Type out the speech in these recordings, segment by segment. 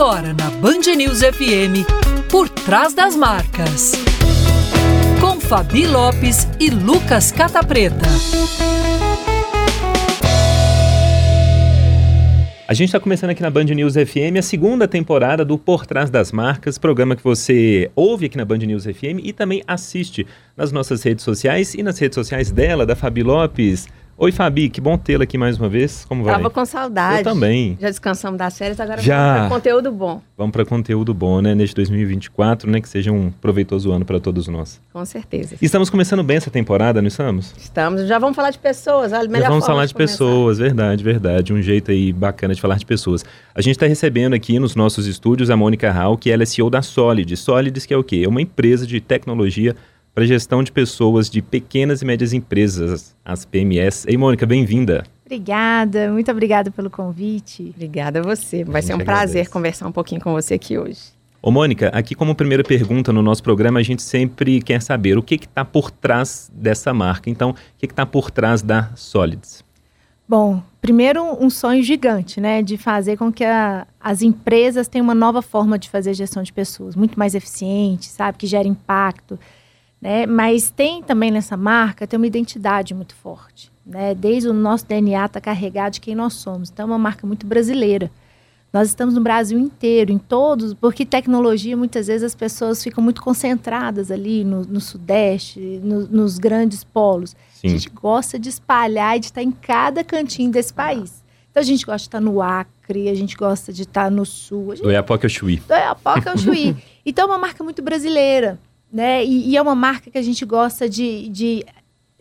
Agora na Band News FM, por trás das marcas. Com Fabi Lopes e Lucas Catapreta. A gente está começando aqui na Band News FM a segunda temporada do Por Trás das Marcas, programa que você ouve aqui na Band News FM e também assiste nas nossas redes sociais e nas redes sociais dela, da Fabi Lopes. Oi, Fabi, que bom tê-la aqui mais uma vez. Como vai? Tava com saudade. Eu também. Já descansamos das férias, agora Já. vamos para conteúdo bom. Vamos para conteúdo bom, né? Neste 2024, né? Que seja um proveitoso ano para todos nós. Com certeza. Estamos começando bem essa temporada, não estamos? Estamos, já vamos falar de pessoas. A melhor Já vamos falar de começar. pessoas, verdade, verdade. Um jeito aí bacana de falar de pessoas. A gente está recebendo aqui nos nossos estúdios a Mônica Hall, que ela é CEO da Solid. Solids, que é o quê? É uma empresa de tecnologia para gestão de pessoas de pequenas e médias empresas, as PMS. Ei, Mônica, bem-vinda. Obrigada, muito obrigada pelo convite. Obrigada a você. Vai A ser um prazer conversar um pouquinho com você aqui hoje. Ô, Mônica, aqui como primeira pergunta no nosso programa, a gente sempre quer saber o que está por trás dessa marca. Então, o que está por trás da Solids? Bom, primeiro um sonho gigante, né, de fazer com que a- as empresas tenham uma nova forma de fazer gestão de pessoas, muito mais eficiente, sabe, que gera impacto, né? Mas tem também nessa marca tem uma identidade muito forte, né? Desde o nosso DNA está carregado de quem nós somos. Então é uma marca muito brasileira. Nós estamos no Brasil inteiro, em todos, porque tecnologia, muitas vezes as pessoas ficam muito concentradas ali no, no Sudeste, no- nos grandes polos. A Sim. gente gosta de espalhar e de estar em cada cantinho desse país. Então a gente gosta de estar no Acre, a gente gosta de estar no Sul, a gente Do Iapoque ao Chuí. do Iapoca ao Chuí. Então é uma marca muito brasileira, né? E, e é uma marca que a gente gosta de, de...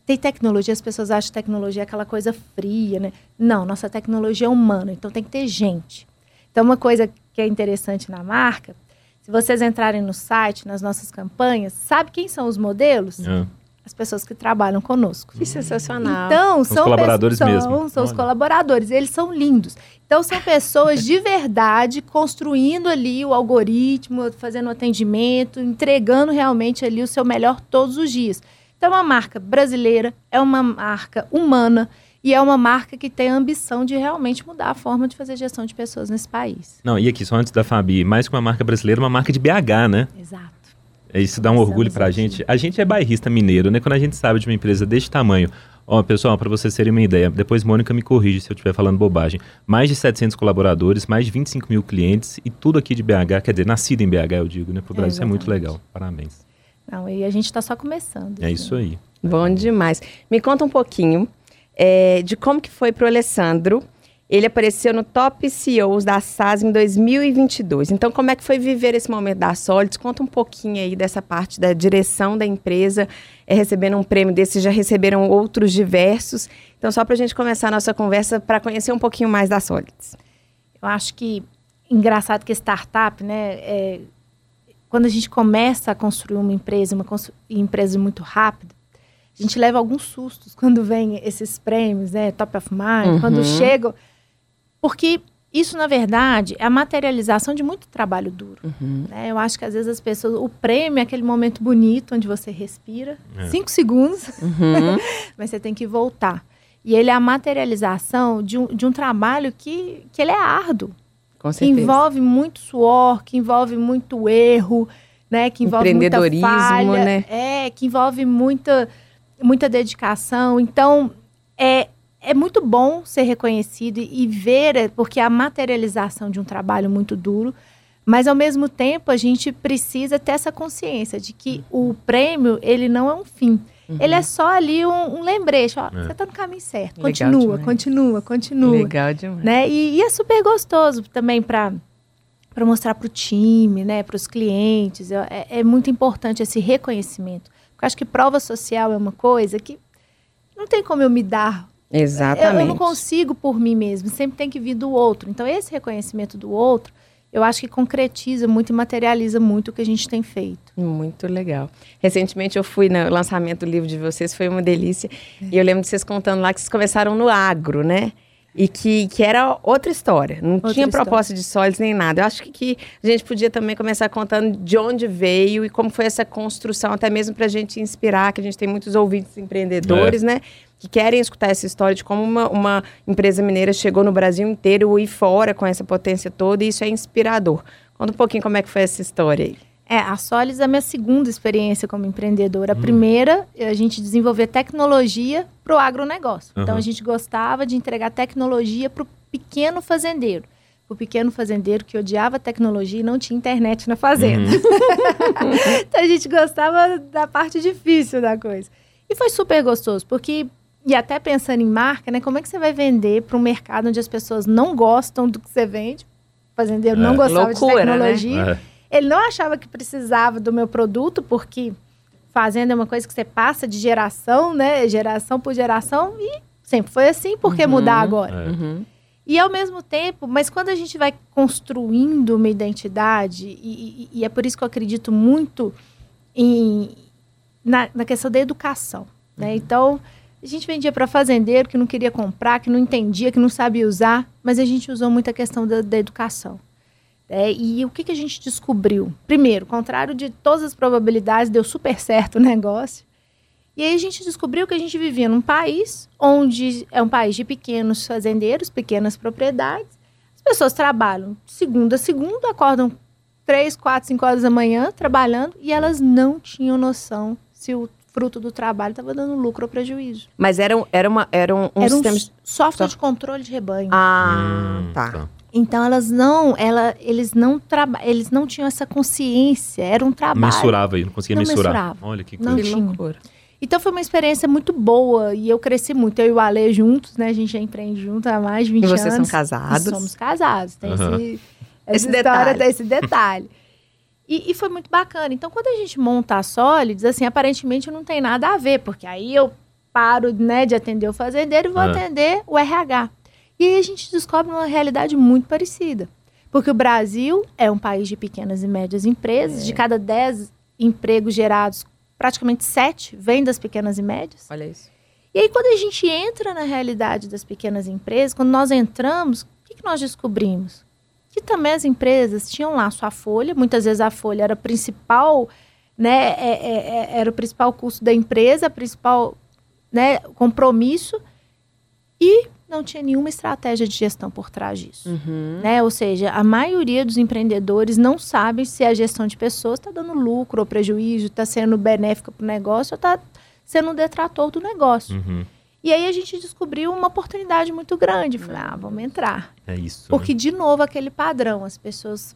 Tem tecnologia, as pessoas acham tecnologia é aquela coisa fria, né? Não, nossa tecnologia é humana, então tem que ter gente. Então uma coisa que é interessante na marca, se vocês entrarem no site, nas nossas campanhas, sabe quem são os modelos? Ah, As pessoas que trabalham conosco. Que sensacional. Então, Os são colaboradores pessoas- mesmo. São, são os colaboradores, eles são lindos. Então, são pessoas de verdade construindo ali o algoritmo, fazendo o atendimento, entregando realmente ali o seu melhor todos os dias. Então, é uma marca brasileira, é uma marca humana e é uma marca que tem a ambição de realmente mudar a forma de fazer gestão de pessoas nesse país. Não, e aqui, só antes da Fabi, mais que uma marca brasileira, uma marca de BH, né? Exato. Isso dá um Estamos orgulho pra aqui. gente. A gente é bairrista mineiro, né? Quando a gente sabe de uma empresa deste tamanho. Ó, pessoal, para vocês terem uma ideia, depois Mônica me corrige se eu estiver falando bobagem. Mais de 700 colaboradores, mais de 25 mil clientes e tudo aqui de BH, quer dizer, nascido em BH, eu digo, né? Pro É, Brasil isso é muito legal. Parabéns. Não, e a gente está só começando. É isso aí. Bom demais. Me conta um pouquinho é, de como que foi para o Alessandro. Ele apareceu no Top CEOs da SAS em 2022. Então, como é que foi viver esse momento da Solids? Conta um pouquinho aí dessa parte da direção da empresa, é, recebendo um prêmio desse, já receberam outros diversos. Então, só para a gente começar a nossa conversa, para conhecer um pouquinho mais da Solids. Eu acho que engraçado que startup, né? é, quando a gente começa a construir uma empresa, uma constru- empresa muito rápida, a gente leva alguns sustos quando vem esses prêmios, né? Top of Mind, Uhum. quando chegam. Porque isso, na verdade, é a materialização de muito trabalho duro. né? Eu acho que às vezes as pessoas. O prêmio é aquele momento bonito onde você respira, É. cinco segundos, Uhum. mas você tem que voltar. E ele é a materialização de um, de um trabalho que, que ele é árduo Com que certeza. envolve muito suor, que envolve muito erro, né? Que envolve muita Empreendedorismo, falha, né? É, que envolve muita, muita dedicação. Então, é, é muito bom ser reconhecido e, e ver, é, porque é a materialização de um trabalho muito duro, mas ao mesmo tempo a gente precisa ter essa consciência de que o prêmio, ele não é um fim. Ele é só ali um, um lembrete, ó, É. você está no caminho certo. Legal Continua, demais. continua, continua Legal demais. né? E, e é super gostoso também para para mostrar para o time, né, para os clientes. É, é muito importante esse reconhecimento. Porque eu acho que prova social é uma coisa que não tem como eu me dar. Eu, Exatamente. eu não consigo por mim mesmo. Sempre tem que vir do outro. Então esse reconhecimento do outro, eu acho que concretiza muito e materializa muito o que a gente tem feito. Muito legal. Recentemente eu fui no lançamento do livro de vocês, foi uma delícia. E eu lembro de vocês contando lá que vocês começaram no agro, né? E que, que era outra história. Não Outra tinha história. proposta de sólidos nem nada. Eu acho que, que a gente podia também começar contando de onde veio e como foi essa construção, até mesmo para a gente inspirar, que a gente tem muitos ouvintes empreendedores, né? que querem escutar essa história de como uma, uma empresa mineira chegou no Brasil inteiro e fora com essa potência toda, e isso é inspirador. Conta um pouquinho como é que foi essa história aí. É, a Solis é a minha segunda experiência como empreendedora. A hum. primeira, a gente desenvolver tecnologia para o agronegócio. Uhum. Então, a gente gostava de entregar tecnologia para o pequeno fazendeiro. O pequeno fazendeiro que odiava tecnologia e não tinha internet na fazenda. Uhum. então, a gente gostava da parte difícil da coisa. E foi super gostoso, porque e até pensando em marca, né? Como é que você vai vender para um mercado onde as pessoas não gostam do que você vende? O fazendeiro é. não gostava Loucura, de né? tecnologia. Né? É. Ele não achava que precisava do meu produto, porque fazenda é uma coisa que você passa de geração, né? Geração por geração, e sempre foi assim, por que uhum, mudar agora? É. Uhum. E ao mesmo tempo, mas quando a gente vai construindo uma identidade, e, e, e é por isso que eu acredito muito em, na, na questão da educação, né? Uhum. Então, a gente vendia para fazendeiro que não queria comprar, que não entendia, que não sabia usar, mas a gente usou muito a questão da, da educação. É, e o que, que a gente descobriu? Primeiro, contrário de todas as probabilidades, deu super certo o negócio. E aí a gente descobriu que a gente vivia num país onde é um país de pequenos fazendeiros, pequenas propriedades. As pessoas trabalham segunda a segunda, acordam três, quatro, cinco horas da manhã trabalhando e elas não tinham noção se o fruto do trabalho estava dando lucro ou prejuízo. Mas era, era, uma, era um, um era sistema... Um software de controle de rebanho. Ah, hum, tá. tá. Então elas não, ela, eles não traba, eles não tinham essa consciência, era um trabalho. Mensurava aí, não conseguia não mensurar. Mensurava. Olha que coisa. Não tinha. Loucura. Então foi uma experiência muito boa e eu cresci muito. Eu e o Ale juntos, né? A gente já empreende junto há mais de 20 anos. E vocês anos. são casados? E somos casados. Tem uhum. esse, esse detalhe. Tem esse detalhe. E, e, foi muito bacana. Então, quando a gente monta a Solids, assim, aparentemente não tem nada a ver, porque aí eu paro né, de atender o fazendeiro e vou uhum. atender o RH. E aí a gente descobre uma realidade muito parecida. Porque o Brasil é um país de pequenas e médias empresas, é. de cada 10 empregos gerados, praticamente 7 vêm das pequenas e médias. Olha isso. E aí, quando a gente entra na realidade das pequenas empresas, quando nós entramos, o que, que nós descobrimos? Que também as empresas tinham lá sua folha, muitas vezes a folha era a principal, né, é, é, é era o principal custo da empresa, principal né, compromisso, e não tinha nenhuma estratégia de gestão por trás disso. Uhum. Né? Ou seja, a maioria dos empreendedores não sabe se a gestão de pessoas está dando lucro ou prejuízo, está sendo benéfica para o negócio ou está sendo um detrator do negócio. Uhum. E aí a gente descobriu uma oportunidade muito grande. Falei, ah, vamos entrar. É isso. Porque, né? de novo, aquele padrão. As pessoas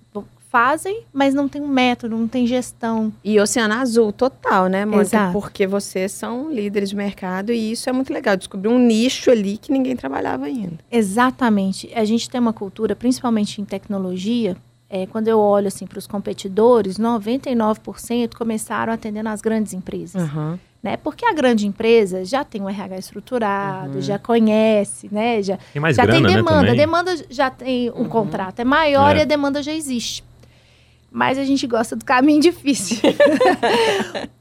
fazem, mas não tem um método, não tem gestão. E Oceano Azul total, né, Mônica? Exato. Porque vocês são líderes de mercado e isso é muito legal. Descobrir um nicho ali que ninguém trabalhava ainda. Exatamente. A gente tem uma cultura, principalmente em tecnologia, é, quando eu olho assim para os competidores, 99% começaram atendendo as grandes empresas. Uhum. Né? Porque a grande empresa já tem um RH estruturado, uhum. já conhece, né? Já tem, mais já grana, tem demanda. Né, a demanda já tem um uhum. contrato, é maior é. e a demanda já existe mas a gente gosta do caminho difícil.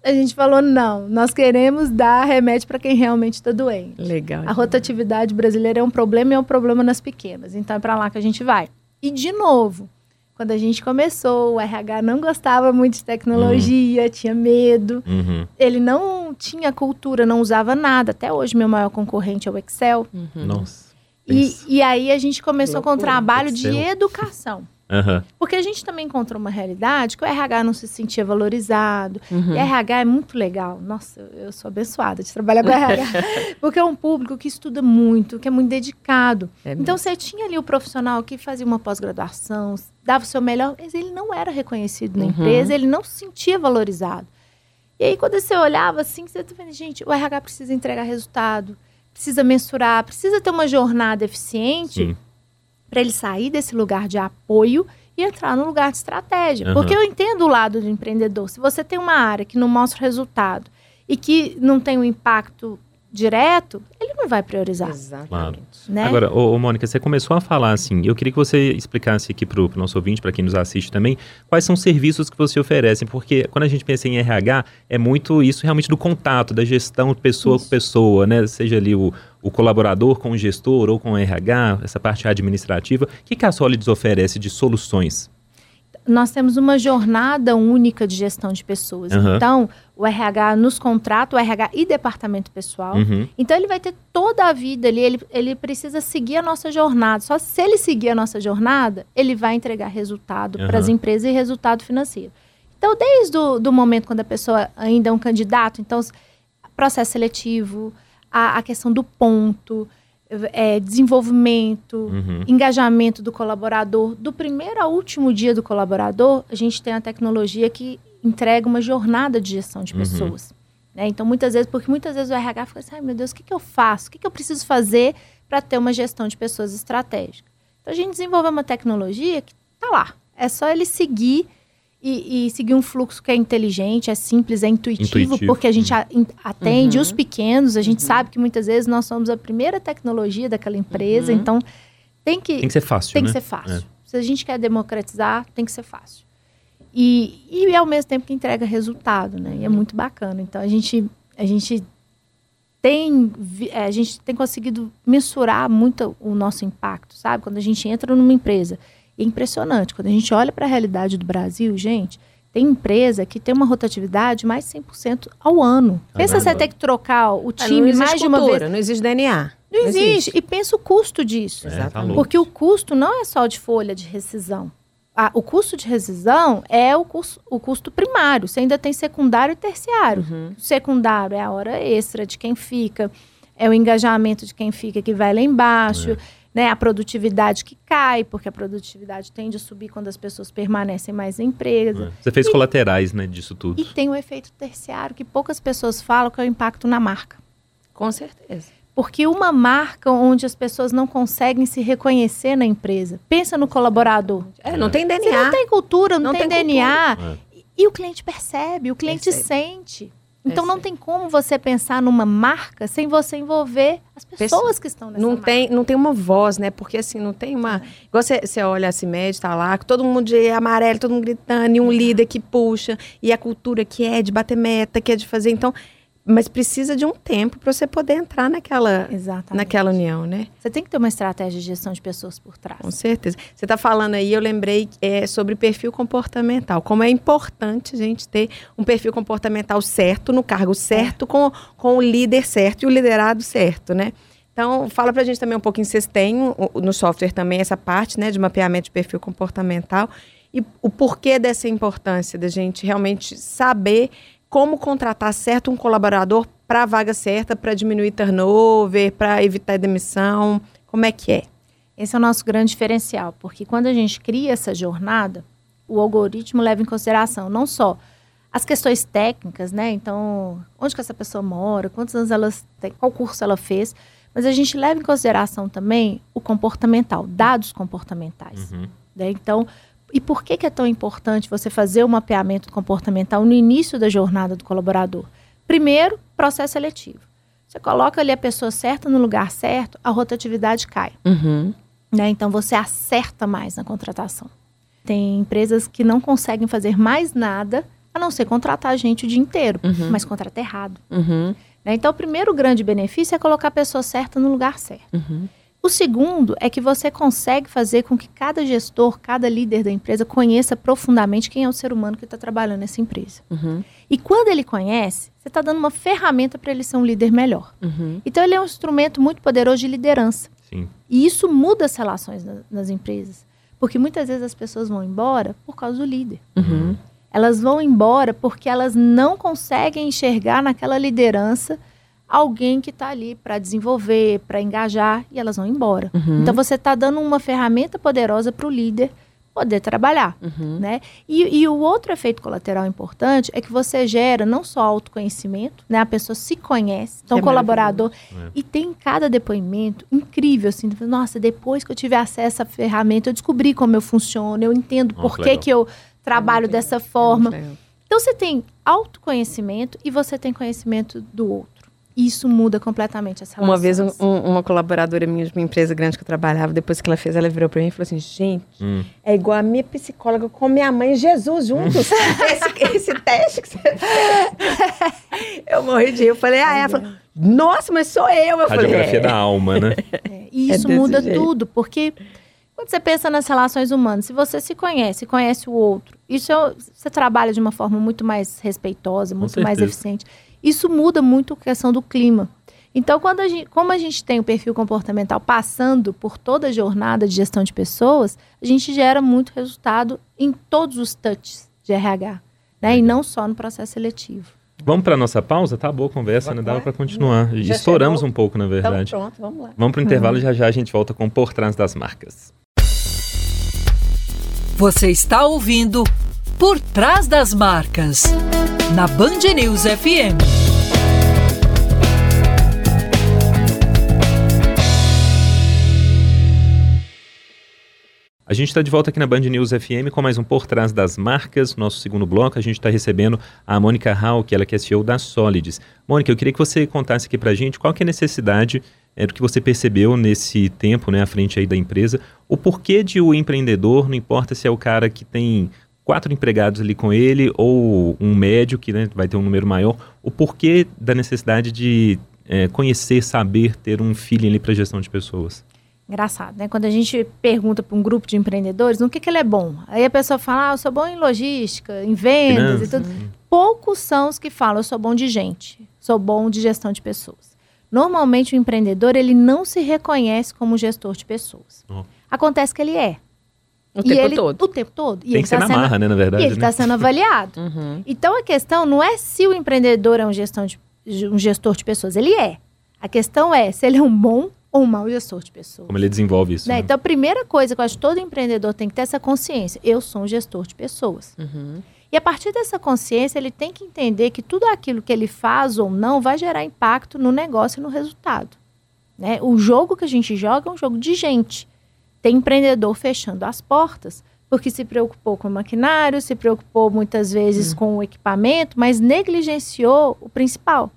a gente falou: não, nós queremos dar remédio para quem realmente está doente. Legal. A rotatividade brasileira é um problema e é um problema nas pequenas. Então é para lá que a gente vai. E, de novo, quando a gente começou, o RH não gostava muito de tecnologia, uhum. tinha medo. Uhum. Ele não tinha cultura, não usava nada. Até hoje, meu maior concorrente é o Excel. Uhum. Nossa. E, e, aí a gente começou com um trabalho Excel. de educação. Uhum. Porque a gente também encontrou uma realidade que o RH não se sentia valorizado. Uhum. E RH é muito legal. Nossa, eu sou abençoada de trabalhar com RH. porque é um público que estuda muito, que é muito dedicado. É então, você tinha ali o profissional que fazia uma pós-graduação, dava o seu melhor, mas ele não era reconhecido na uhum. empresa, ele não se sentia valorizado. E aí, quando você olhava assim, você tá vendo, gente, o RH precisa entregar resultado, precisa mensurar, precisa ter uma jornada eficiente. Sim para ele sair desse lugar de apoio e entrar no lugar de estratégia. Uhum. Porque eu entendo o lado do empreendedor. Se você tem uma área que não mostra resultado e que não tem um impacto direto, ele não vai priorizar. Exatamente. Né? Agora, ô, ô, Mônica, você começou a falar assim, eu queria que você explicasse aqui para o nosso ouvinte, para quem nos assiste também, quais são os serviços que você oferece, porque quando a gente pensa em RH, é muito isso realmente do contato, da gestão pessoa isso. com pessoa, né? Seja ali o, o colaborador com o gestor ou com o RH, essa parte administrativa. O que, que a Solids oferece de soluções? nós temos uma jornada única de gestão de pessoas. Uhum. Então, o RH nos contrata, o RH e departamento pessoal. Uhum. Então, ele vai ter toda a vida ali, ele, ele precisa seguir a nossa jornada. Só se ele seguir a nossa jornada, ele vai entregar resultado Uhum. para as empresas e resultado financeiro. Então, desde o do momento quando a pessoa ainda é um candidato, então, processo seletivo, a, a questão do ponto, é, desenvolvimento, Uhum. engajamento do colaborador. Do primeiro ao último dia do colaborador, a gente tem a tecnologia que entrega uma jornada de gestão de Uhum. pessoas. né? Então, muitas vezes, porque muitas vezes o RH fica assim, ai meu Deus, o que, que eu faço? O que, que eu preciso fazer para ter uma gestão de pessoas estratégica? Então, a gente desenvolveu uma tecnologia que está lá. É só ele seguir e, e seguir um fluxo que é inteligente, é simples, é intuitivo, Intuitivo. porque a gente atende Uhum. os pequenos, a gente sabe que muitas vezes nós somos a primeira tecnologia daquela empresa, Uhum. então tem que, Tem que ser fácil, tem né? que ser fácil. Se a gente quer democratizar, tem que ser fácil. E, e ao mesmo tempo que entrega resultado, né? E é muito bacana. Então a gente, a gente tem, é, a gente tem conseguido mensurar muito o nosso impacto, sabe? Quando a gente entra numa empresa. É impressionante. Quando a gente olha para a realidade do Brasil, gente, tem empresa que tem uma rotatividade de mais de 100% ao ano. Pensa Caramba. você ter que trocar o Ah, não time existe mais de uma cultura, vez. Não existe DNA. Não existe. E pensa o custo disso. É, tá. Porque o custo não é só de folha de rescisão. Ah, o custo de rescisão é o custo, o custo primário. Você ainda tem secundário e terciário. Uhum. O secundário é a hora extra de quem fica, é o engajamento de quem fica que vai lá embaixo, né? A produtividade que cai, porque a produtividade tende a subir quando as pessoas permanecem mais na empresa. É. Você fez colaterais, né, disso tudo. E tem o efeito terciário que poucas pessoas falam, que é o impacto na marca. Com certeza. Porque uma marca onde as pessoas não conseguem se reconhecer na empresa. Pensa no colaborador. É, não tem Você DNA. não tem cultura, não, Não tem, tem DNA. É. E, e o cliente percebe, o cliente Percebe. sente. Então não tem como você pensar numa marca sem você envolver as pessoas que estão nessa Não marca. tem, não tem uma voz, né? Porque assim, não tem uma. Igual você, você olha a CIMED, tá lá, com todo mundo de amarelo, todo mundo gritando, e um líder que puxa, e a cultura que é de bater meta, que é de fazer. Então, mas precisa de um tempo para você poder entrar naquela, Exatamente. naquela união, né? Você tem que ter uma estratégia de gestão de pessoas por trás. Com certeza. Você está falando aí, eu lembrei é, sobre perfil comportamental. Como é importante a gente ter um perfil comportamental certo, no cargo certo, com, com o líder certo e o liderado certo, né? Então, fala pra gente também um pouquinho, vocês têm no software também essa parte, né, de mapeamento de perfil comportamental e o porquê dessa importância da gente realmente saber como contratar certo um colaborador para a vaga certa, para diminuir turnover, para evitar demissão, como é que é? Esse é o nosso grande diferencial, porque quando a gente cria essa jornada, o algoritmo leva em consideração não só as questões técnicas, né? Então, onde que essa pessoa mora, quantos anos ela tem, qual curso ela fez, mas a gente leva em consideração também o comportamental, dados comportamentais. Uhum. né? Então, e por que, que é tão importante você fazer o mapeamento comportamental no início da jornada do colaborador? Primeiro, processo seletivo. Você coloca ali a pessoa certa no lugar certo, a rotatividade cai. Uhum. né? Então você acerta mais na contratação. Tem empresas que não conseguem fazer mais nada a não ser contratar gente o dia inteiro, Uhum. mas contrata errado. Uhum. né? Então o primeiro grande benefício é colocar a pessoa certa no lugar certo. O segundo é que você consegue fazer com que cada gestor, cada líder da empresa conheça profundamente quem é o ser humano que está trabalhando nessa empresa. Uhum. E quando ele conhece, você está dando uma ferramenta para ele ser um líder melhor. Uhum. Então ele é um instrumento muito poderoso de liderança. Sim. E isso muda as relações na- nas empresas. Porque muitas vezes as pessoas vão embora por causa do líder. Uhum. Elas vão embora porque elas não conseguem enxergar naquela liderança alguém que está ali para desenvolver, para engajar, e elas vão embora. Uhum. Então você está dando uma ferramenta poderosa para o líder poder trabalhar. Uhum. Né? E, e o outro efeito colateral importante é que você gera não só autoconhecimento, né? A pessoa se conhece, então É colaborador. É. E tem cada depoimento incrível, assim, nossa, depois que eu tive acesso à ferramenta, eu descobri como eu funciono, eu entendo Nossa, por que, que eu trabalho muito dessa forma. É. Então você tem autoconhecimento e você tem conhecimento do outro. Isso muda completamente as relações. Uma vez um- um- uma colaboradora minha de uma empresa grande que eu trabalhava, depois que ela fez, ela virou pra mim e falou assim: gente, Hum. é igual a minha psicóloga com minha mãe e Jesus juntos. esse, esse teste que você fez. Eu morri de rir. Eu falei, ah, é. Ela falou, nossa, mas sou eu. Eu falei, é. da alma, né? É, e É isso desse muda jeito. tudo, porque Quando você pensa nas relações humanas, se você se conhece, conhece o outro, isso é, você trabalha de uma forma muito mais respeitosa, muito mais eficiente. Isso muda muito a questão do clima. Então, quando a gente, como a gente tem o perfil comportamental passando por toda a jornada de gestão de pessoas, a gente gera muito resultado em todos os touches de RH, né? E não só no processo seletivo. Vamos para nossa pausa? Tá boa a conversa, né? Dava para continuar. Já Estouramos chegou? um pouco, na verdade. Então, pronto, vamos lá. Vamos para o intervalo e já já a gente volta com Por Trás das Marcas. Você está ouvindo Por Trás das Marcas, na Band News FM. A gente está de volta aqui na Band News FM com mais um Por Trás das Marcas, nosso segundo bloco. A gente está recebendo a Mônica Hall, que ela é CEO da Solids. Mônica, eu queria que você contasse aqui para a gente qual que é a necessidade é, do que você percebeu nesse tempo, né, à frente aí da empresa, o porquê de o empreendedor, não importa se é o cara que tem quatro empregados ali com ele ou um médio que né, vai ter um número maior, o porquê da necessidade de é, conhecer, saber, ter um feeling ali para gestão de pessoas. Engraçado, né? Quando a gente pergunta para um grupo de empreendedores no que, que ele é bom, aí a pessoa fala, ah, eu sou bom em logística, em vendas Finança. e tudo. Poucos são os que falam, eu sou bom de gente, sou bom de gestão de pessoas. Normalmente o empreendedor, ele não se reconhece como gestor de pessoas. Oh. Acontece que ele é. O e tempo ele, todo. O tempo todo. E Tem que ser tá na marra, né, na verdade. E ele está né? sendo avaliado. uhum. Então a questão não é se o empreendedor é um, gestão de, um gestor de pessoas, ele é. A questão é se ele é um bom ou um mau gestor de pessoas. Como ele desenvolve isso. Né? Né? Então, a primeira coisa que eu acho que todo empreendedor tem que ter essa consciência. Eu sou um gestor de pessoas. Uhum. E a partir dessa consciência, ele tem que entender que tudo aquilo que ele faz ou não vai gerar impacto no negócio e no resultado. Né? O jogo que a gente joga é um jogo de gente. Tem empreendedor fechando as portas porque se preocupou com o maquinário, se preocupou muitas vezes uhum. com o equipamento, mas negligenciou o principal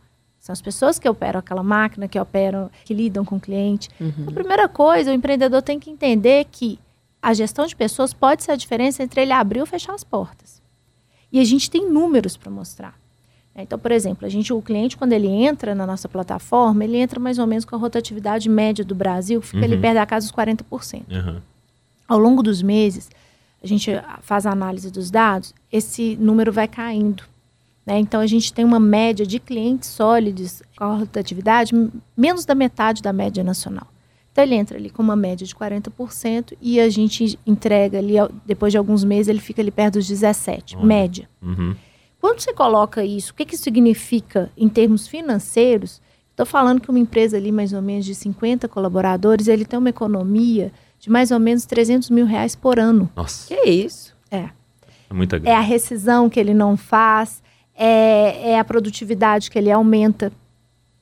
são as pessoas que operam aquela máquina, que operam, que lidam com o cliente. Uhum. Então, a primeira coisa, o empreendedor tem que entender que a gestão de pessoas pode ser a diferença entre ele abrir ou fechar as portas. E a gente tem números para mostrar. Então, por exemplo, a gente, o cliente, quando ele entra na nossa plataforma, ele entra mais ou menos com a rotatividade média do Brasil, que fica uhum. ali perto da casa dos 40%. Uhum. Ao longo dos meses, a gente faz a análise dos dados, esse número vai caindo. Né? Então, a gente tem uma média de clientes sólidos com a rotatividade menos da metade da média nacional. Então, ele entra ali com uma média de 40% e a gente entrega ali, depois de alguns meses, ele fica ali perto dos 17%, uhum. média. Uhum. Quando você coloca isso, o que, que significa em termos financeiros? Estou falando que uma empresa ali, mais ou menos de 50 colaboradores, ele tem uma economia de mais ou menos 300 mil reais por ano. Nossa. Que isso? É. É muita grana. É a rescisão que ele não faz, é, é a produtividade que ele aumenta.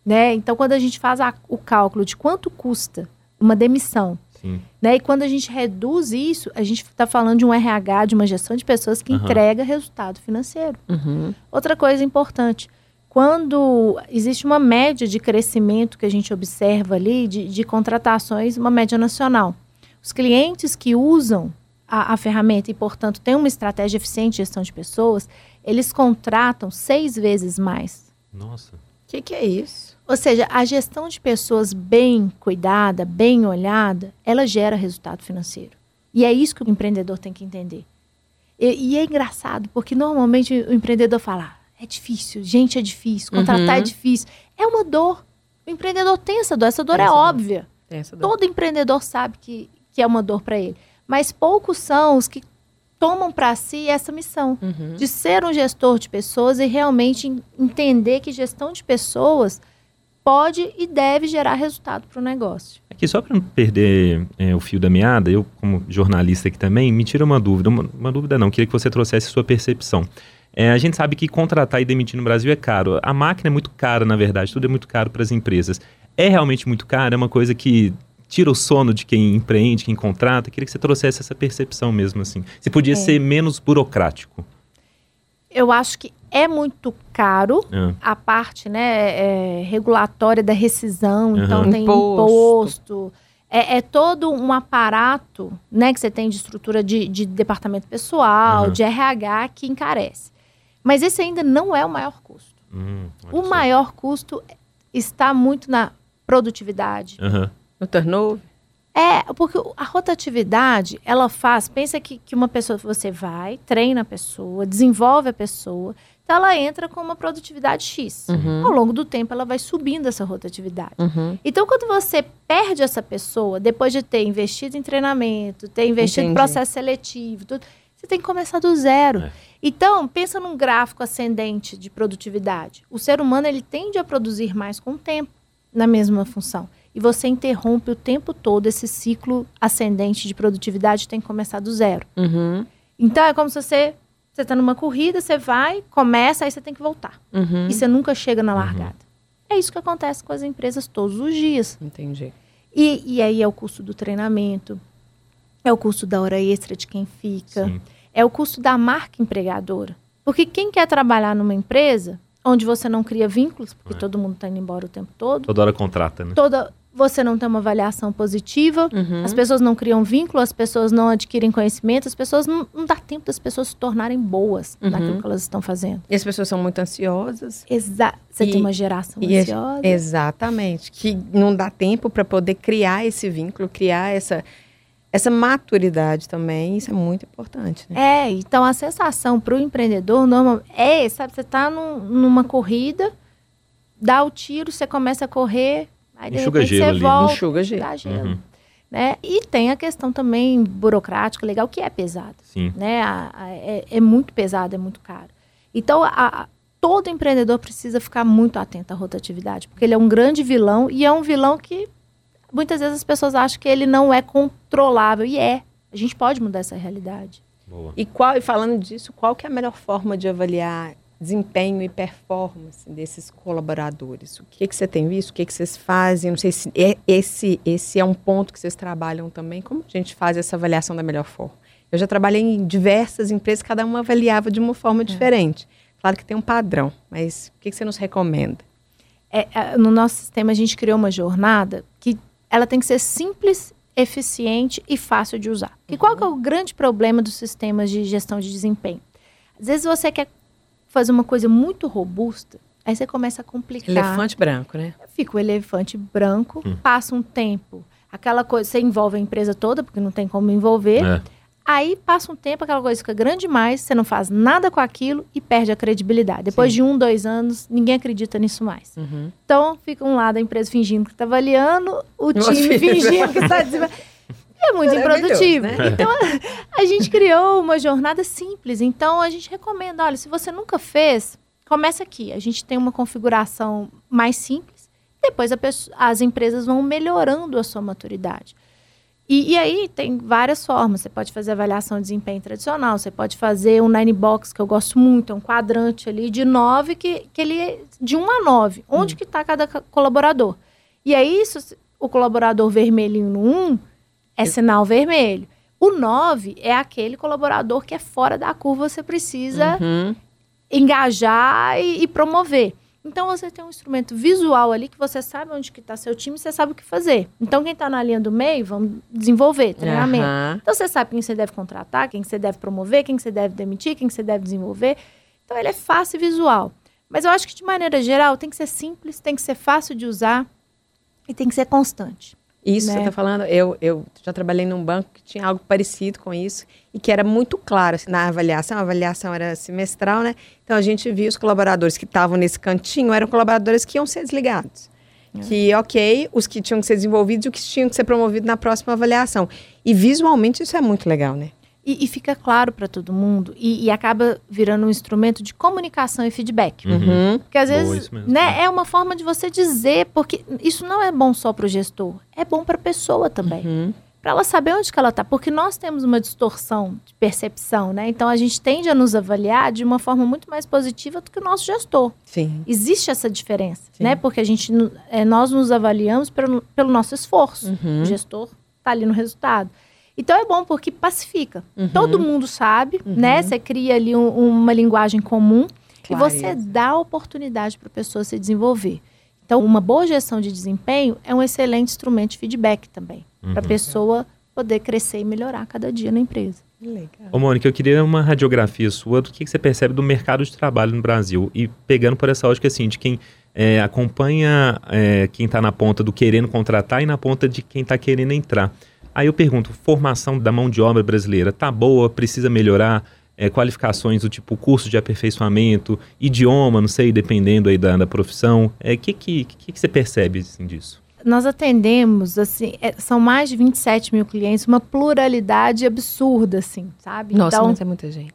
Né? Então, quando a gente faz a, o cálculo de quanto custa uma demissão, Sim. Né? e quando a gente reduz isso, a gente está falando de um RH, de uma gestão de pessoas que uhum. entrega resultado financeiro. Uhum. Outra coisa importante, quando existe uma média de crescimento que a gente observa ali, de, de contratações, uma média nacional. Os clientes que usam a, a ferramenta e, portanto, têm uma estratégia eficiente de gestão de pessoas, eles contratam seis vezes mais. Nossa. O que, que é isso? Ou seja, a gestão de pessoas bem cuidada, bem olhada, ela gera resultado financeiro. E é isso que o empreendedor tem que entender. E, e é engraçado, porque normalmente o empreendedor fala: ah, é difícil, gente, é difícil, contratar é uhum. é difícil. É uma dor. O empreendedor tem essa dor, essa dor tem é essa óbvia. Dor. Dor. Todo empreendedor sabe que, que é uma dor para ele. Mas poucos são os que tomam para si essa missão uhum. de ser um gestor de pessoas e realmente entender que gestão de pessoas pode e deve gerar resultado para o negócio. Aqui, só para não perder é, o fio da meada, eu, como jornalista aqui também, me tira uma dúvida. Uma, uma dúvida não, queria que você trouxesse sua percepção. É, a gente sabe que contratar e demitir no Brasil é caro. A máquina é muito cara, na verdade, tudo é muito caro para as empresas. É realmente muito caro? É uma coisa que tira o sono de quem empreende, quem contrata. Queria que você trouxesse essa percepção mesmo, assim. Se podia é. ser menos burocrático. Eu acho que é muito caro é. a parte né, é, regulatória da rescisão, uhum. então tem imposto. imposto. É, é, todo um aparato né, que você tem de estrutura de, de departamento pessoal, uhum. de RH, que encarece. Mas esse ainda não é o maior custo. Hum, o maior custo está muito na produtividade, uhum no turnover? É, porque a rotatividade, ela faz, pensa que, que uma pessoa, você vai, treina a pessoa, desenvolve a pessoa, então ela entra com uma produtividade X. Uhum. Ao longo do tempo, ela vai subindo essa rotatividade. Uhum. Então, quando você perde essa pessoa, depois de ter investido em treinamento, ter investido em Entendi. processo seletivo, tudo, você tem que começar do zero. É. Então, pensa num gráfico ascendente de produtividade. O ser humano, ele tende a produzir mais com o tempo, na mesma função. E você interrompe o tempo todo esse ciclo ascendente de produtividade, tem que começar do zero. Uhum. Então, é como se você... Você está numa corrida, você vai, começa, aí você tem que voltar. Uhum. E você nunca chega na largada. É isso que acontece com as empresas todos os dias. Entendi. E, e aí é o custo do treinamento, é o custo da hora extra de quem fica, Sim. é o custo da marca empregadora. Porque quem quer trabalhar numa empresa onde você não cria vínculos, porque É. todo mundo está indo embora o tempo todo, Toda hora contrata, né? toda você não tem uma avaliação positiva, Uhum. as pessoas não criam vínculo, as pessoas não adquirem conhecimento, as pessoas não, não dá tempo das pessoas se tornarem boas Uhum. naquilo que elas estão fazendo. E as pessoas são muito ansiosas. Exa você E- tem uma geração e é- ansiosa. Exatamente. Que não dá tempo para poder criar esse vínculo, criar essa, essa maturidade também. Isso é muito importante, né? É, então a sensação para o empreendedor normal é, sabe, você está numa corrida, dá o tiro, você começa a correr, aí de Enxuga repente gelo você ali, volta, Enxuga gelo. dá gelo. Uhum. Né? E tem a questão também burocrática, legal, que é pesada. Sim. Né? A- a- é, é muito pesado, é muito caro. Então, a- a- todo empreendedor precisa ficar muito atento à rotatividade, porque ele é um grande vilão e é um vilão que muitas vezes as pessoas acham que ele não é controlável, e é. A gente pode mudar essa realidade. Boa. E, qual, e falando disso, qual que é a melhor forma de avaliar desempenho e performance desses colaboradores? O que, que você tem visto? O que, que vocês fazem? Não sei se é- esse, esse é um ponto que vocês trabalham também. Como a gente faz essa avaliação da melhor forma? Eu já trabalhei em diversas empresas, cada uma avaliava de uma forma diferente. Claro que tem um padrão, mas o que, que você nos recomenda? É, é, no nosso sistema, a gente criou uma jornada que ela tem que ser simples, eficiente e fácil de usar. E qual que é o grande problema dos sistemas de gestão de desempenho? Às vezes você quer fazer uma coisa muito robusta, aí você começa a complicar. Elefante branco, né? Fica o elefante branco, Hum. passa um tempo, aquela coisa, você envolve a empresa toda, porque não tem como envolver. É. Aí passa um tempo, aquela coisa fica grande demais, você não faz nada com aquilo e perde a credibilidade. Depois Sim. de um, dois anos, ninguém acredita nisso mais. Uhum. Então, fica um lado a empresa fingindo que está avaliando, o time fingindo que está desenvolvendo. É muito improdutivo. né? Então, a, a gente criou uma jornada simples. Então, a gente recomenda, olha, se você nunca fez, começa aqui. A gente tem uma configuração mais simples. Depois, pessoa- as empresas vão melhorando a sua maturidade. E, e aí, tem várias formas. Você pode fazer avaliação de desempenho tradicional. Você pode fazer um nine box, que eu gosto muito. É um quadrante ali de nove, que, que ele é de 1 a 9. Onde que está cada ca- colaborador? E aí, isso, o colaborador vermelhinho no 1 é sinal vermelho. O 9 é aquele colaborador que é fora da curva, você precisa Uhum. engajar e, e promover. Então você tem um instrumento visual ali que você sabe onde que está seu time, você sabe o que fazer. Então quem está na linha do meio, vamos desenvolver treinamento. Aham. Então você sabe quem você deve contratar, quem você deve promover, quem você deve demitir, quem você deve desenvolver. Então ele é fácil e visual. Mas eu acho que de maneira geral tem que ser simples, tem que ser fácil de usar e tem que ser constante. Isso né? você está falando, eu, eu já trabalhei num banco que tinha algo parecido com isso e que era muito claro assim, na avaliação. A avaliação era semestral, né? Então a gente via os colaboradores que estavam nesse cantinho eram colaboradores que iam ser desligados. Que, ok, os que tinham que ser desenvolvidos e os que tinham que ser promovidos na próxima avaliação. E visualmente isso é muito legal, né? E, e fica claro para todo mundo e, e acaba virando um instrumento de comunicação e feedback. Uhum. Porque às vezes né, é uma forma de você dizer, porque isso não é bom só para o gestor, é bom para a pessoa também. Uhum. Para ela saber onde que ela está. Porque nós temos uma distorção de percepção, né? Então a gente tende a nos avaliar de uma forma muito mais positiva do que o nosso gestor. Sim. Existe essa diferença, Sim. né? Porque a gente, é, nós nos avaliamos pelo, pelo nosso esforço. Uhum. O gestor está ali no resultado. Então é bom porque pacifica. Uhum. Todo mundo sabe, né? Você cria ali um- uma linguagem comum e você dá a oportunidade para a pessoa se desenvolver. Então, uma boa gestão de desempenho é um excelente instrumento de feedback também, para a Uhum. pessoa poder crescer e melhorar cada dia na empresa. Legal. Ô, Mônica, eu queria uma radiografia sua do que, que você percebe do mercado de trabalho no Brasil. E pegando por essa ótica, assim, de quem é, acompanha é, quem está na ponta do querendo contratar e na ponta de quem está querendo entrar. Aí eu pergunto, formação da mão de obra brasileira tá boa, precisa melhorar? É, qualificações do tipo curso de aperfeiçoamento, idioma, não sei, dependendo aí da, da profissão. O é, que, que, que, que você percebe assim, disso? nós atendemos, assim, é, são mais de 27 mil clientes, uma pluralidade absurda, assim, sabe? Nossa, então, mas é muita gente.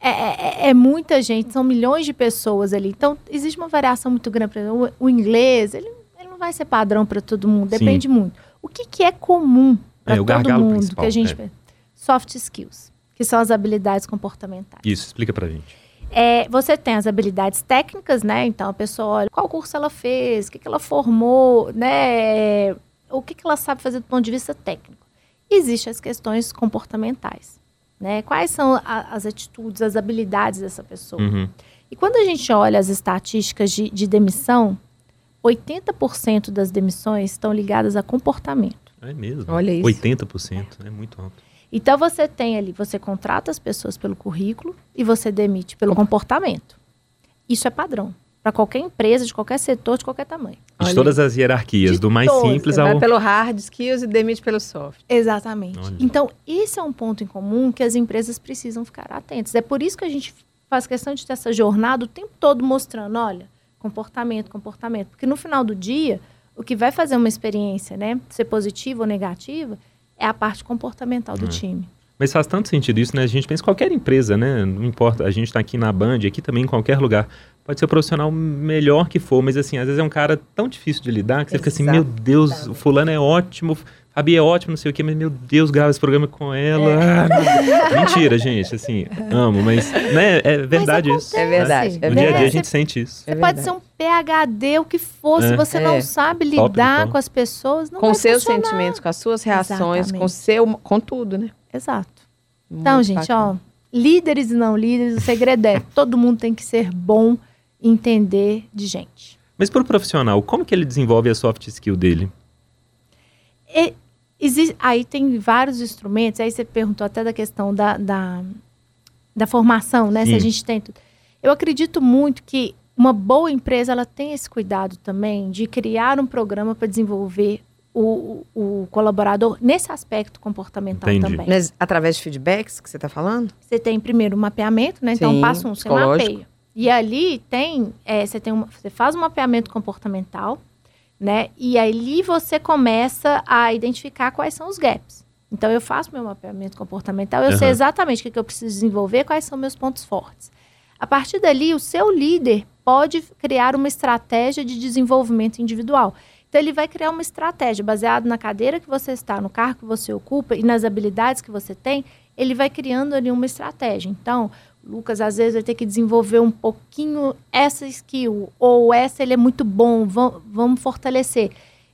É, é, é, muita gente, são milhões de pessoas ali. Então, existe uma variação muito grande. Por exemplo, o, o inglês, ele, ele, não vai ser padrão para todo mundo, depende Sim. muito. O que, que é comum para é, todo mundo que a gente é. soft skills, que são as habilidades comportamentais. Isso, explica para gente. É, você tem as habilidades técnicas, né? Então a pessoa olha qual curso ela fez, o que, que ela formou, né? O que, que ela sabe fazer do ponto de vista técnico. Existem as questões comportamentais, né? Quais são a, as atitudes, as habilidades dessa pessoa. Uhum. E quando a gente olha as estatísticas de, de demissão, 80% das demissões estão ligadas a comportamento. É mesmo? Olha isso. 80%, é muito alto. Então você tem ali, você contrata as pessoas pelo currículo e você demite pelo comportamento. Isso é padrão para qualquer empresa, de qualquer setor, de qualquer tamanho. De todas as hierarquias, do mais todas. simples você ao vai pelo hard skills e demite pelo soft. Exatamente. Olha. Então, esse é um ponto em comum que as empresas precisam ficar atentas. É por isso que a gente faz questão de ter essa jornada o tempo todo mostrando, olha, comportamento, comportamento, porque no final do dia, o que vai fazer uma experiência, né, ser positiva ou negativa, é a parte comportamental do é. time. Mas faz tanto sentido isso, né? A gente pensa em qualquer empresa, né? Não importa, a gente está aqui na Band, aqui também em qualquer lugar. Pode ser o profissional melhor que for, mas assim, às vezes é um cara tão difícil de lidar que você fica assim, meu Deus, o fulano é ótimo, Fabi é ótimo, não sei o quê, mas meu Deus, grava esse programa com ela. É. Ah, mentira, gente, assim, amo, mas né, é verdade isso. É verdade. Né? No dia a dia a gente sente isso. Você é pode ser um PHD, o que for, se é. você não é. sabe lidar com as pessoas, não Com seus funcionar. sentimentos, com as suas reações, Exatamente. com seu, com tudo, né? Exato. Muito então, gente, bacana. ó, líderes e não líderes, o segredo é todo mundo tem que ser bom entender de gente. Mas para o profissional, como que ele desenvolve a soft skill dele? E, Existe, aí tem vários instrumentos, aí você perguntou até da questão da, da, da formação, né? Sim. Se a gente tem tudo. Eu acredito muito que uma boa empresa ela tem esse cuidado também de criar um programa para desenvolver o, o, colaborador nesse aspecto comportamental Entendi. também. Mas através de feedbacks que você está falando? Você tem primeiro o mapeamento, né? Então, Sim, então, passo um, você mapeia. E ali tem, é, você, tem uma, você faz um mapeamento comportamental, né? E ali você começa a identificar quais são os gaps. Então, eu faço meu mapeamento comportamental, eu uhum. sei exatamente o que, que eu preciso desenvolver, quais são meus pontos fortes. A partir dali, o seu líder pode criar uma estratégia de desenvolvimento individual. Então, ele vai criar uma estratégia baseada na cadeira que você está, no cargo que você ocupa e nas habilidades que você tem. Ele vai criando ali uma estratégia. Então, Lucas, às vezes, vai ter que desenvolver um pouquinho essa skill, ou essa ele é muito bom, vamos, vamos fortalecer.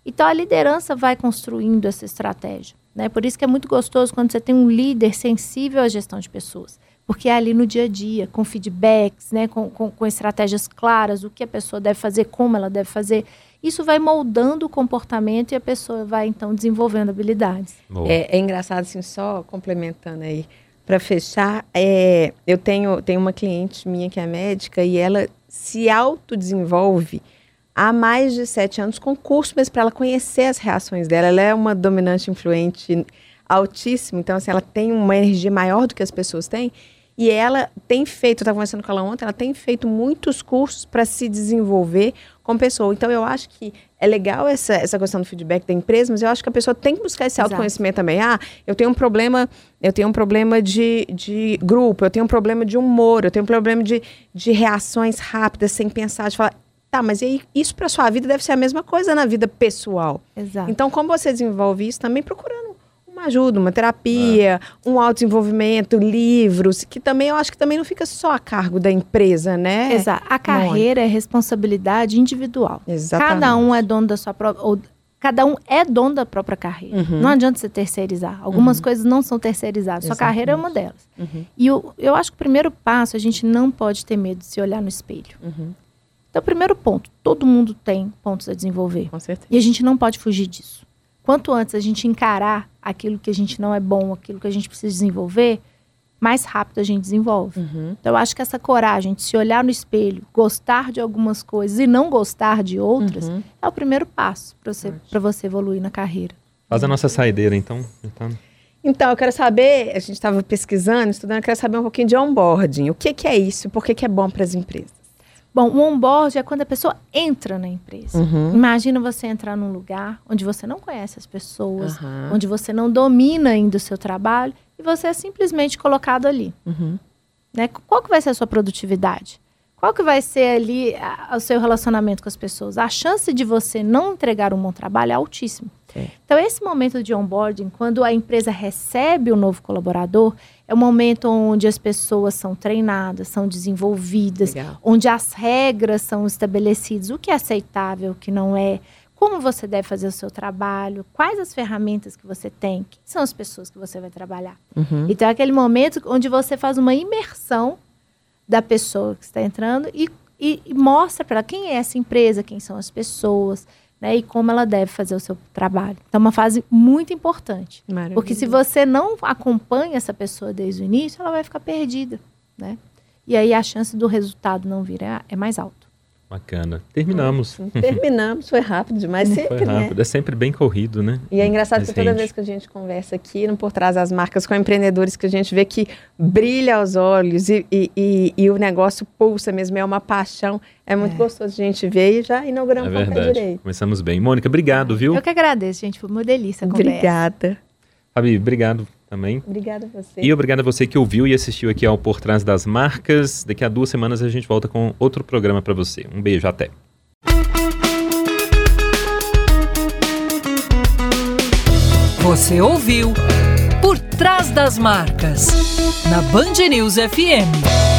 Então, a liderança vai construindo essa estratégia. Né? Por isso que é muito gostoso quando você tem um líder sensível à gestão de pessoas. Porque é ali no dia a dia, com feedbacks, né? com, com, com estratégias claras, o que a pessoa deve fazer, como ela deve fazer. Isso vai moldando o comportamento e a pessoa vai, então, desenvolvendo habilidades. É, é engraçado, assim, só complementando aí para fechar, é, eu tenho, tenho uma cliente minha que é médica e ela se autodesenvolve há mais de sete anos com curso, mas para ela conhecer as reações dela. Ela é uma dominante influente altíssima, então assim, ela tem uma energia maior do que as pessoas têm. E ela tem feito, eu estava conversando com ela ontem, ela tem feito muitos cursos para se desenvolver como pessoa. Então, eu acho que é legal essa, essa questão do feedback da empresa, mas eu acho que a pessoa tem que buscar esse autoconhecimento também. Ah, eu tenho um problema, eu tenho um problema de, de grupo, eu tenho um problema de humor, eu tenho um problema de, de reações rápidas, sem pensar, de falar. Tá, mas aí, isso para sua vida deve ser a mesma coisa na vida pessoal. Exato. Então, como você desenvolve isso, também procurando uma ajuda, uma terapia, é. um autodesenvolvimento, livros, que também eu acho que também não fica só a cargo da empresa, né? Exato. A carreira não. é responsabilidade individual. Exatamente. Cada um é dono da sua própria. Ou, cada um é dono da própria carreira. Uhum. Não adianta você terceirizar. Algumas uhum. coisas não são terceirizadas. Exatamente. Sua carreira é uma delas. Uhum. E eu, eu acho que o primeiro passo, a gente não pode ter medo de se olhar no espelho. Uhum. Então, primeiro ponto, todo mundo tem pontos a desenvolver. Com certeza. E a gente não pode fugir disso. Quanto antes a gente encarar aquilo que a gente não é bom, aquilo que a gente precisa desenvolver, mais rápido a gente desenvolve. Uhum. Então, eu acho que essa coragem de se olhar no espelho, gostar de algumas coisas e não gostar de outras, Uhum. é o primeiro passo para você, pra você evoluir na carreira. Faz a nossa saideira, então. Então, Então, eu quero saber, a gente estava pesquisando, estudando, eu quero saber um pouquinho de onboarding. O que, que é isso? Por que, que é bom para as empresas? Bom, o onboard é quando a pessoa entra na empresa. Uhum. Imagina você entrar num lugar onde você não conhece as pessoas, Aham. onde você não domina ainda o seu trabalho e você é simplesmente colocado ali. Uhum. né? Qual que vai ser a sua produtividade? Qual que vai ser ali a- o seu relacionamento com as pessoas? A chance de você não entregar um bom trabalho é altíssima. É. Então, esse momento de onboarding, quando a empresa recebe o novo colaborador, é um momento onde as pessoas são treinadas, são desenvolvidas, Legal. onde as regras são estabelecidas, o que é aceitável, o que não é, como você deve fazer o seu trabalho, quais as ferramentas que você tem, quem são as pessoas que você vai trabalhar. Uhum. Então é aquele momento onde você faz uma imersão da pessoa que está entrando e, e- e mostra para ela quem é essa empresa, quem são as pessoas, né, e como ela deve fazer o seu trabalho. Então é uma fase muito importante. Maravilha. Porque se você não acompanha essa pessoa desde o início, ela vai ficar perdida, né? E aí a chance do resultado não vir é, é mais alto. Bacana. Terminamos. Terminamos, foi rápido demais. Foi Sempre, né? rápido. É sempre bem corrido, né? E é engraçado Mas que toda rende. vez que a gente conversa aqui, no Por Trás das Marcas, com empreendedores, que a gente vê que brilha aos olhos e, e, e- e o negócio pulsa mesmo, é uma paixão. É muito gostoso a gente ver e já É inauguramos Café verdade. Direito. Começamos bem. Mônica, obrigado, viu? Eu que agradeço, gente. Foi uma delícia a conversa. Obrigada. Fabi, obrigado também. Obrigada a você. E obrigado a você que ouviu e assistiu aqui ao Por Trás das Marcas. Daqui a duas semanas a gente volta com outro programa para você. Um beijo, até. Você ouviu Por Trás das Marcas, na Band News FM.